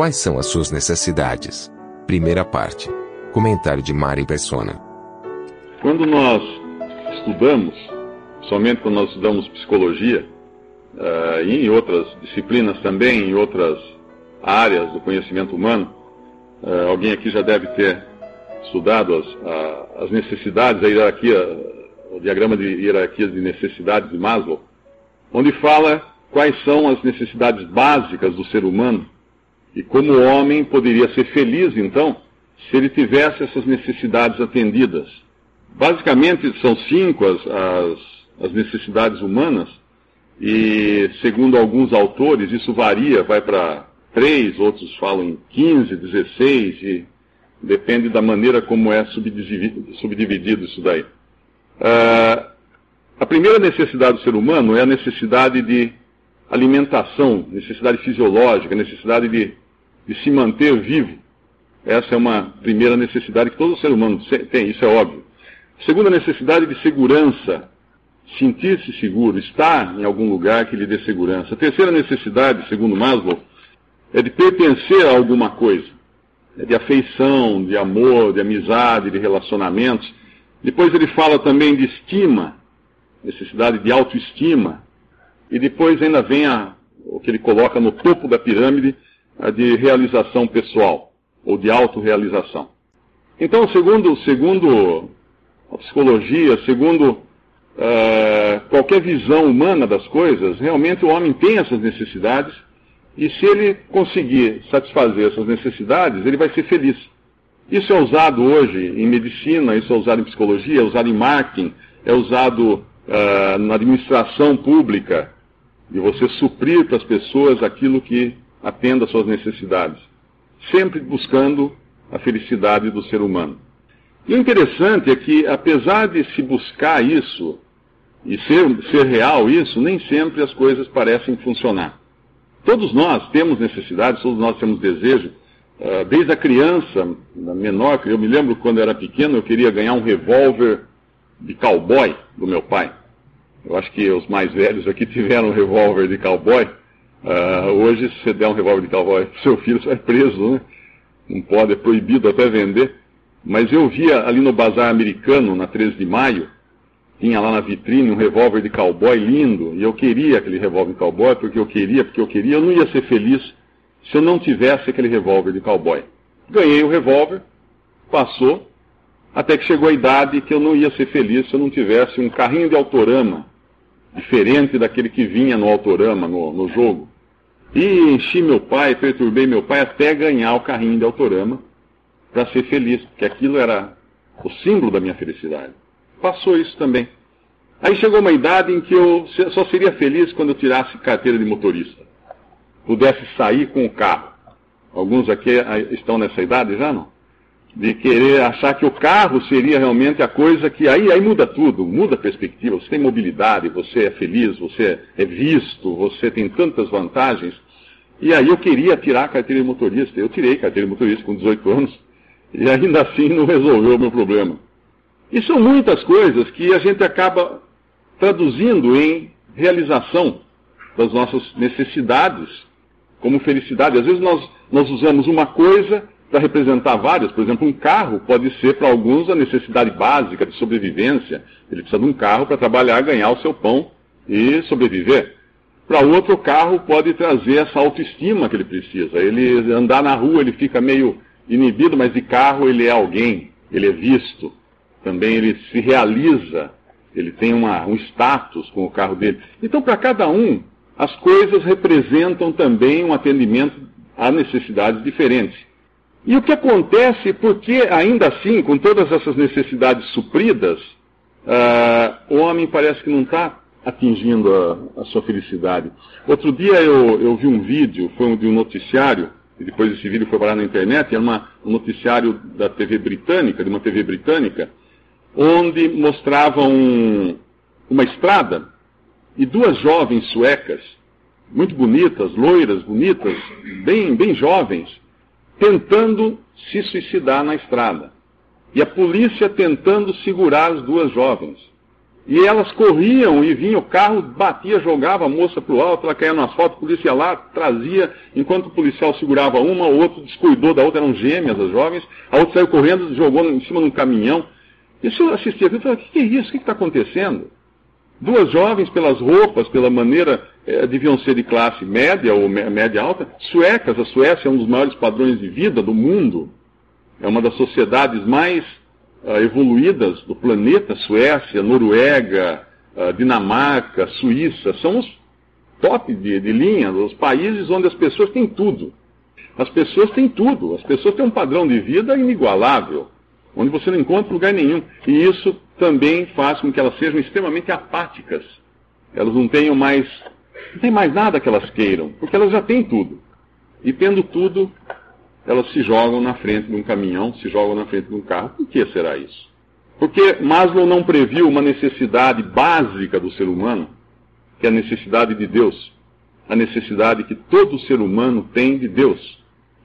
Quais são as suas necessidades? Primeira parte. Comentário de Mari Persona. Quando nós estudamos, somente quando nós estudamos psicologia, uh, e em outras disciplinas também, em outras áreas do conhecimento humano, uh, alguém aqui já deve ter estudado as, a, as necessidades, a hierarquia, o diagrama de hierarquia de necessidades de Maslow, onde fala quais são as necessidades básicas do ser humano e como o homem poderia ser feliz, então, se ele tivesse essas necessidades atendidas. Basicamente, são cinco as, as, as necessidades humanas, e segundo alguns autores, isso varia, vai para três, outros falam em 15, 16, e depende da maneira como é subdividido, subdividido isso daí. Uh, a primeira necessidade do ser humano é a necessidade de alimentação, necessidade fisiológica, necessidade de, de se manter vivo. Essa é uma primeira necessidade que todo ser humano tem, isso é óbvio. Segunda necessidade de segurança, sentir-se seguro, estar em algum lugar que lhe dê segurança. Terceira necessidade, segundo Maslow, é de pertencer a alguma coisa, é de afeição, de amor, de amizade, de relacionamentos. Depois ele fala também de estima, necessidade de autoestima. E depois ainda vem a, o que ele coloca no topo da pirâmide, a de realização pessoal, ou de autorrealização. Então, segundo, segundo a psicologia, segundo uh, qualquer visão humana das coisas, realmente o homem tem essas necessidades, e se ele conseguir satisfazer essas necessidades, ele vai ser feliz. Isso é usado hoje em medicina, isso é usado em psicologia, é usado em marketing, é usado uh, na administração pública, de você suprir para as pessoas aquilo que atenda às suas necessidades, sempre buscando a felicidade do ser humano. E o interessante é que, apesar de se buscar isso, e ser, ser real isso, nem sempre as coisas parecem funcionar. Todos nós temos necessidades, todos nós temos desejo. Uh, desde a criança, menor, eu me lembro quando eu era pequeno, eu queria ganhar um revólver de cowboy do meu pai. Eu acho que os mais velhos aqui tiveram um revólver de cowboy. Uh, hoje, se você der um revólver de cowboy para seu filho, você vai preso, né? Não pode, é proibido até vender. Mas eu via ali no bazar americano, na 13 de maio, tinha lá na vitrine um revólver de cowboy lindo, e eu queria aquele revólver de cowboy, porque eu queria, porque eu queria, eu não ia ser feliz se eu não tivesse aquele revólver de cowboy. Ganhei o revólver, passou, até que chegou a idade que eu não ia ser feliz se eu não tivesse um carrinho de autorama, diferente daquele que vinha no autorama, no, no jogo. E enchi meu pai, perturbei meu pai até ganhar o carrinho de autorama para ser feliz, porque aquilo era o símbolo da minha felicidade. Passou isso também. Aí chegou uma idade em que eu só seria feliz quando eu tirasse carteira de motorista. Pudesse sair com o carro. Alguns aqui estão nessa idade já, não? De querer achar que o carro seria realmente a coisa que aí, aí muda tudo, muda a perspectiva. Você tem mobilidade, você é feliz, você é visto, você tem tantas vantagens. E aí eu queria tirar a carteira de motorista. Eu tirei a carteira de motorista com 18 anos e ainda assim não resolveu o meu problema. E são muitas coisas que a gente acaba traduzindo em realização das nossas necessidades como felicidade. Às vezes nós, nós usamos uma coisa para representar vários. Por exemplo, um carro pode ser para alguns a necessidade básica de sobrevivência. Ele precisa de um carro para trabalhar, ganhar o seu pão e sobreviver. Para outro, o carro pode trazer essa autoestima que ele precisa. Ele andar na rua, ele fica meio inibido, mas de carro ele é alguém, ele é visto. Também ele se realiza, ele tem uma, um status com o carro dele. Então, para cada um, as coisas representam também um atendimento a necessidades diferentes. E o que acontece, porque ainda assim, com todas essas necessidades supridas, uh, o homem parece que não está atingindo a, a, sua felicidade. Outro dia eu, eu vi um vídeo, foi um, de um noticiário, e depois esse vídeo foi parar na internet, era uma, um noticiário da TV britânica, de uma TV britânica, onde mostrava um, uma estrada e duas jovens suecas, muito bonitas, loiras, bonitas, bem, bem jovens, tentando se suicidar na estrada. E a polícia tentando segurar as duas jovens. E elas corriam e vinha o carro, batia, jogava a moça para o alto, ela caía no asfalto, a polícia ia lá, trazia, enquanto o policial segurava uma, o outro descuidou da outra, eram gêmeas as jovens, a outra saiu correndo, jogou em cima de um caminhão. Isso eu assistia aquilo e falei, o que, que é isso? O que está acontecendo? Duas jovens, pelas roupas, pela maneira, eh, deviam ser de classe média ou média alta, suecas. A Suécia é um dos maiores padrões de vida do mundo. É uma das sociedades mais uh, evoluídas do planeta. Suécia, Noruega, uh, Dinamarca, Suíça, são os top de, de linha, os países onde as pessoas têm tudo. As pessoas têm tudo. As pessoas têm um padrão de vida inigualável onde você não encontra lugar nenhum. E isso também faz com que elas sejam extremamente apáticas. Elas não tenham mais, não tem mais nada que elas queiram, porque elas já têm tudo. E tendo tudo, elas se jogam na frente de um caminhão, se jogam na frente de um carro. Por que será isso? Porque Maslow não previu uma necessidade básica do ser humano, que é a necessidade de Deus. A necessidade que todo ser humano tem de Deus.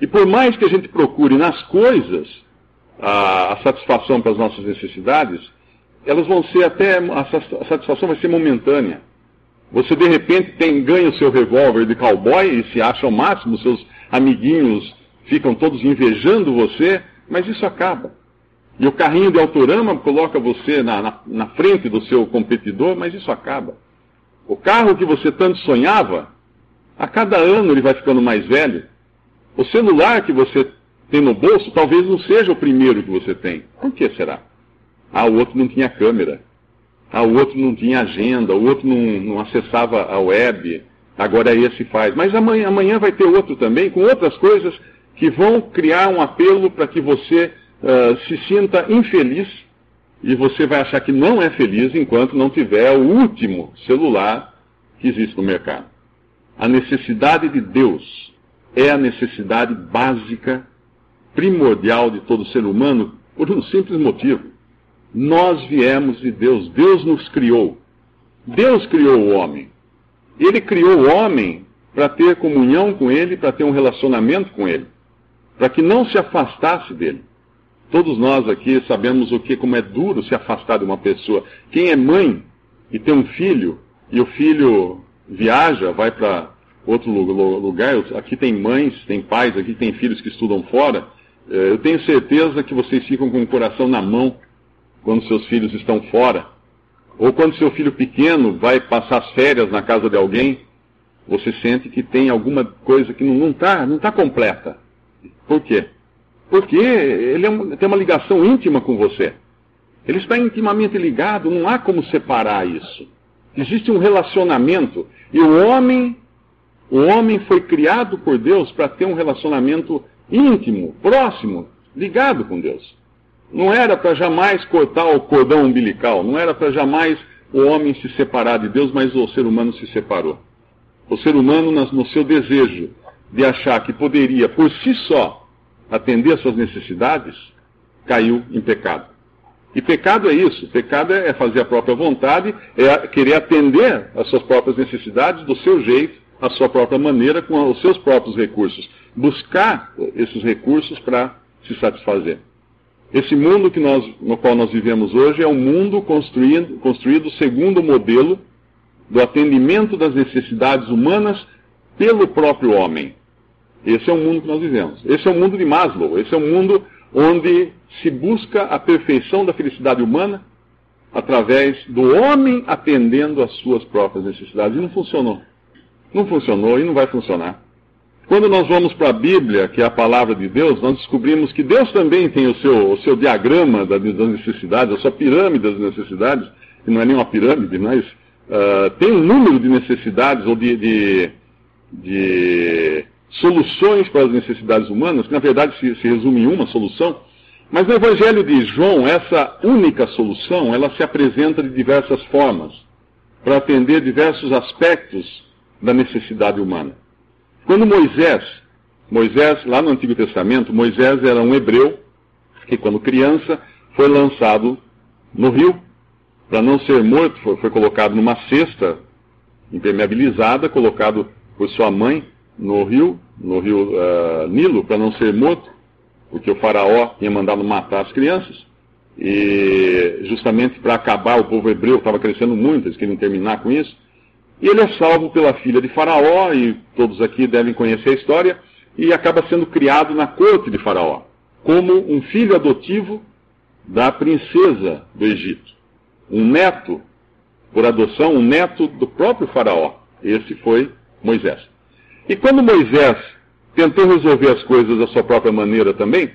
E por mais que a gente procure nas coisas, a, a satisfação para as nossas necessidades, elas vão ser até, a satisfação vai ser momentânea. Você de repente tem, ganha o seu revólver de cowboy e se acha ao máximo, seus amiguinhos ficam todos invejando você, mas isso acaba. E o carrinho de autorama coloca você na, na, na frente do seu competidor, mas isso acaba. O carro que você tanto sonhava, a cada ano ele vai ficando mais velho. O celular que você tem no bolso, talvez não seja o primeiro que você tem. Por que será? Ah, o outro não tinha câmera. Ah, o outro não tinha agenda. O outro não, não acessava a web. Agora esse faz. Mas amanhã, amanhã vai ter outro também, com outras coisas que vão criar um apelo para que você uh, se sinta infeliz e você vai achar que não é feliz enquanto não tiver o último celular que existe no mercado. A necessidade de Deus é a necessidade básica primordial de todo ser humano por um simples motivo. Nós viemos de Deus, Deus nos criou. Deus criou o homem. Ele criou o homem para ter comunhão com ele, para ter um relacionamento com ele, para que não se afastasse dele. Todos nós aqui sabemos o que como é duro se afastar de uma pessoa. Quem é mãe e tem um filho e o filho viaja, vai para outro lugar, aqui tem mães, tem pais, aqui tem filhos que estudam fora, é, eu tenho certeza que vocês ficam com o coração na mão quando seus filhos estão fora. Ou quando seu filho pequeno vai passar as férias na casa de alguém, você sente que tem alguma coisa que não está não tá completa. Por quê? Porque ele é um, tem uma ligação íntima com você. Ele está intimamente ligado, não há como separar isso. Existe um relacionamento. E o homem, o homem foi criado por Deus para ter um relacionamento íntimo, próximo, ligado com Deus. Não era para jamais cortar o cordão umbilical, não era para jamais o homem se separar de Deus, mas o ser humano se separou. O ser humano, no seu desejo de achar que poderia, por si só, atender às suas necessidades, caiu em pecado. E pecado é isso. Pecado é fazer a própria vontade, é querer atender às suas próprias necessidades do seu jeito, à sua própria maneira, com os seus próprios recursos buscar esses recursos para se satisfazer. Esse mundo que nós, no qual nós vivemos hoje é um mundo construído, construído segundo o modelo do atendimento das necessidades humanas pelo próprio homem. Esse é o mundo que nós vivemos. Esse é o mundo de Maslow. Esse é o mundo onde se busca a perfeição da felicidade humana através do homem atendendo às suas próprias necessidades. E não funcionou. Não funcionou e não vai funcionar. Quando nós vamos para a Bíblia, que é a palavra de Deus, nós descobrimos que Deus também tem o seu, o seu diagrama das necessidades, a sua pirâmide das necessidades, que não é nem uma pirâmide, mas uh, tem um número de necessidades ou de, de, de, soluções para as necessidades humanas, que na verdade se, se resume em uma solução. Mas no Evangelho de João, essa única solução, ela se apresenta de diversas formas. para atender diversos aspectos da necessidade humana. Quando Moisés, Moisés, lá no Antigo Testamento, Moisés era um hebreu que, quando criança, foi lançado no rio para não ser morto, foi, foi colocado numa cesta impermeabilizada, colocado por sua mãe no rio, no rio uh, Nilo, para não ser morto, porque o faraó tinha mandado matar as crianças. E justamente para acabar, o povo hebreu estava crescendo muito, eles queriam terminar com isso. E ele é salvo pela filha de Faraó, e todos aqui devem conhecer a história, e acaba sendo criado na corte de Faraó, como um filho adotivo da princesa do Egito. Um neto, por adoção, um neto do próprio Faraó. Esse foi Moisés. E quando Moisés tentou resolver as coisas da sua própria maneira também,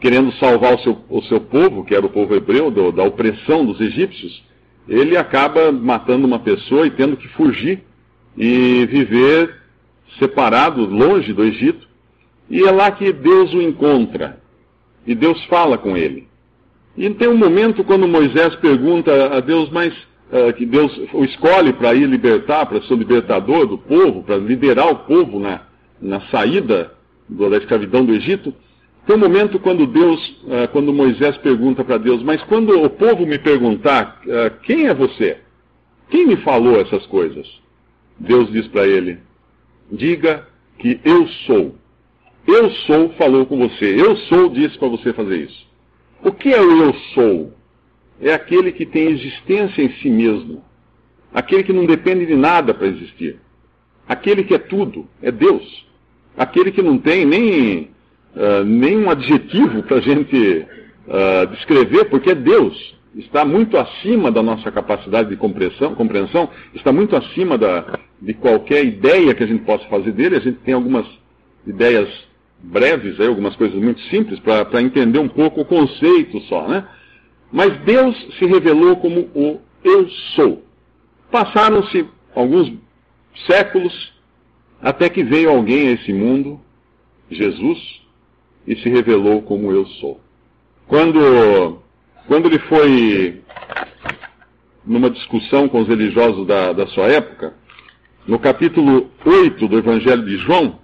querendo salvar o seu, o seu povo, que era o povo hebreu, do, da opressão dos egípcios, ele acaba matando uma pessoa e tendo que fugir e viver separado, longe do Egito. E é lá que Deus o encontra. E Deus fala com ele. E tem um momento quando Moisés pergunta a Deus, mas uh, que Deus o escolhe para ir libertar, para ser o libertador do povo, para liderar o povo na, na saída da escravidão do Egito. Tem um momento quando Deus, uh, quando Moisés pergunta para Deus, mas quando o povo me perguntar uh, quem é você? Quem me falou essas coisas? Deus diz para ele: diga que eu sou. Eu sou falou com você. Eu sou disse para você fazer isso. O que é o eu sou? É aquele que tem existência em si mesmo. Aquele que não depende de nada para existir. Aquele que é tudo, é Deus. Aquele que não tem nem uh, nenhum adjetivo para a gente uh, descrever, porque é Deus. Está muito acima da nossa capacidade de compreensão, compreensão está muito acima da, de qualquer ideia que a gente possa fazer dele. A gente tem algumas ideias breves, aí, algumas coisas muito simples, para entender um pouco o conceito só, né? Mas Deus se revelou como o Eu Sou. Passaram-se alguns séculos até que veio alguém a esse mundo, Jesus, e se revelou como eu sou. Quando, quando ele foi numa discussão com os religiosos da, da sua época, no capítulo 8 do Evangelho de João,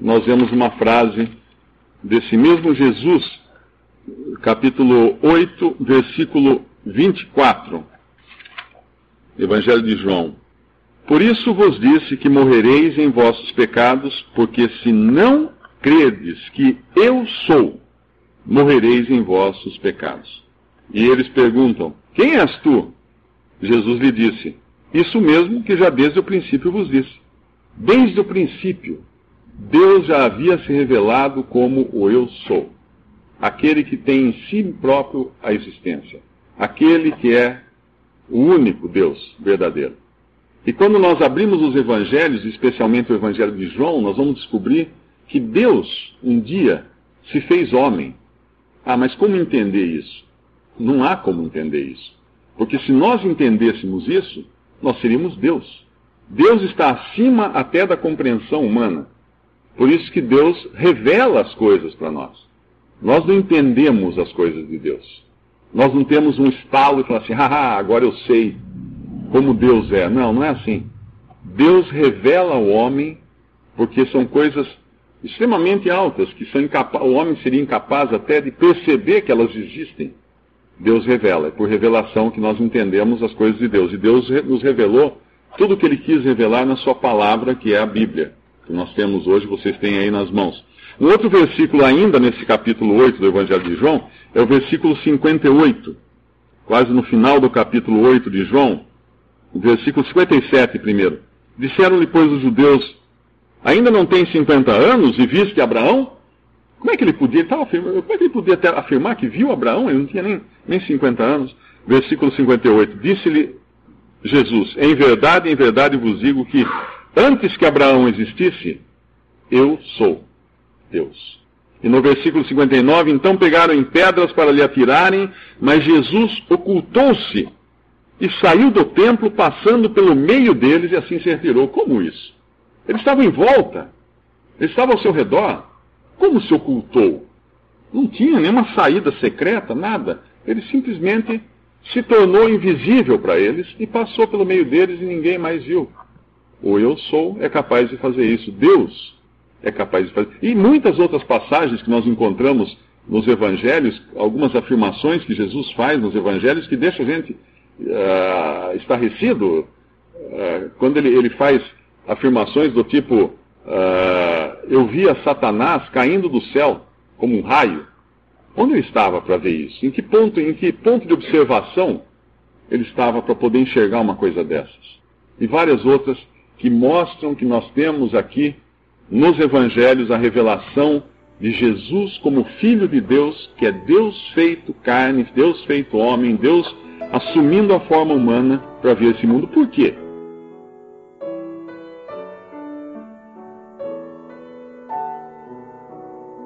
nós vemos uma frase desse mesmo Jesus, capítulo 8, versículo 24. Evangelho de João. Por isso vos disse que morrereis em vossos pecados, porque se não credes que eu sou, morrereis em vossos pecados. E eles perguntam: Quem és tu? Jesus lhe disse: Isso mesmo que já desde o princípio vos disse. Desde o princípio, Deus já havia se revelado como o Eu sou, aquele que tem em si próprio a existência, aquele que é o único Deus verdadeiro. E quando nós abrimos os evangelhos, especialmente o evangelho de João, nós vamos descobrir que Deus um dia se fez homem. Ah, mas como entender isso? Não há como entender isso. Porque se nós entendêssemos isso, nós seríamos Deus. Deus está acima até da compreensão humana. Por isso que Deus revela as coisas para nós. Nós não entendemos as coisas de Deus. Nós não temos um estalo e falar assim, haha, agora eu sei como Deus é. Não, não é assim. Deus revela ao homem porque são coisas extremamente altas, que são o homem seria incapaz até de perceber que elas existem. Deus revela, é por revelação que nós entendemos as coisas de Deus. E Deus nos revelou tudo o que Ele quis revelar na Sua palavra, que é a Bíblia, que nós temos hoje, vocês têm aí nas mãos. Um outro versículo ainda nesse capítulo 8 do Evangelho de João é o versículo 58, quase no final do capítulo 8 de João, o versículo 57 primeiro. Disseram-lhe, pois, os judeus, ainda não tem 50 anos e viste Abraão? Como é que ele podia, afirmando, como é que ele podia afirmar que viu Abraão? Ele não tinha nem, nem 50 anos. Versículo 58. Disse-lhe Jesus: Em verdade, em verdade vos digo que antes que Abraão existisse, eu sou Deus. E no versículo 59, então pegaram em pedras para lhe atirarem, mas Jesus ocultou-se e saiu do templo passando pelo meio deles e assim se retirou. Como isso? Ele estava em volta. Ele estava ao seu redor. Como se ocultou? Não tinha nenhuma saída secreta, nada. Ele simplesmente se tornou invisível para eles e passou pelo meio deles e ninguém mais viu. O eu sou é capaz de fazer isso. Deus é capaz de fazer. E muitas outras passagens que nós encontramos nos evangelhos, algumas afirmações que Jesus faz nos evangelhos que deixa a gente uh, estarrecido. Uh, quando ele, ele faz afirmações do tipo: uh, Eu via Satanás caindo do céu como um raio. Onde ele estava para ver isso? Em que ponto, em que ponto de observação ele estava para poder enxergar uma coisa dessas? E várias outras que mostram que nós temos aqui nos evangelhos a revelação de Jesus como Filho de Deus, que é Deus feito carne, Deus feito homem, Deus assumindo a forma humana para ver esse mundo. Por quê?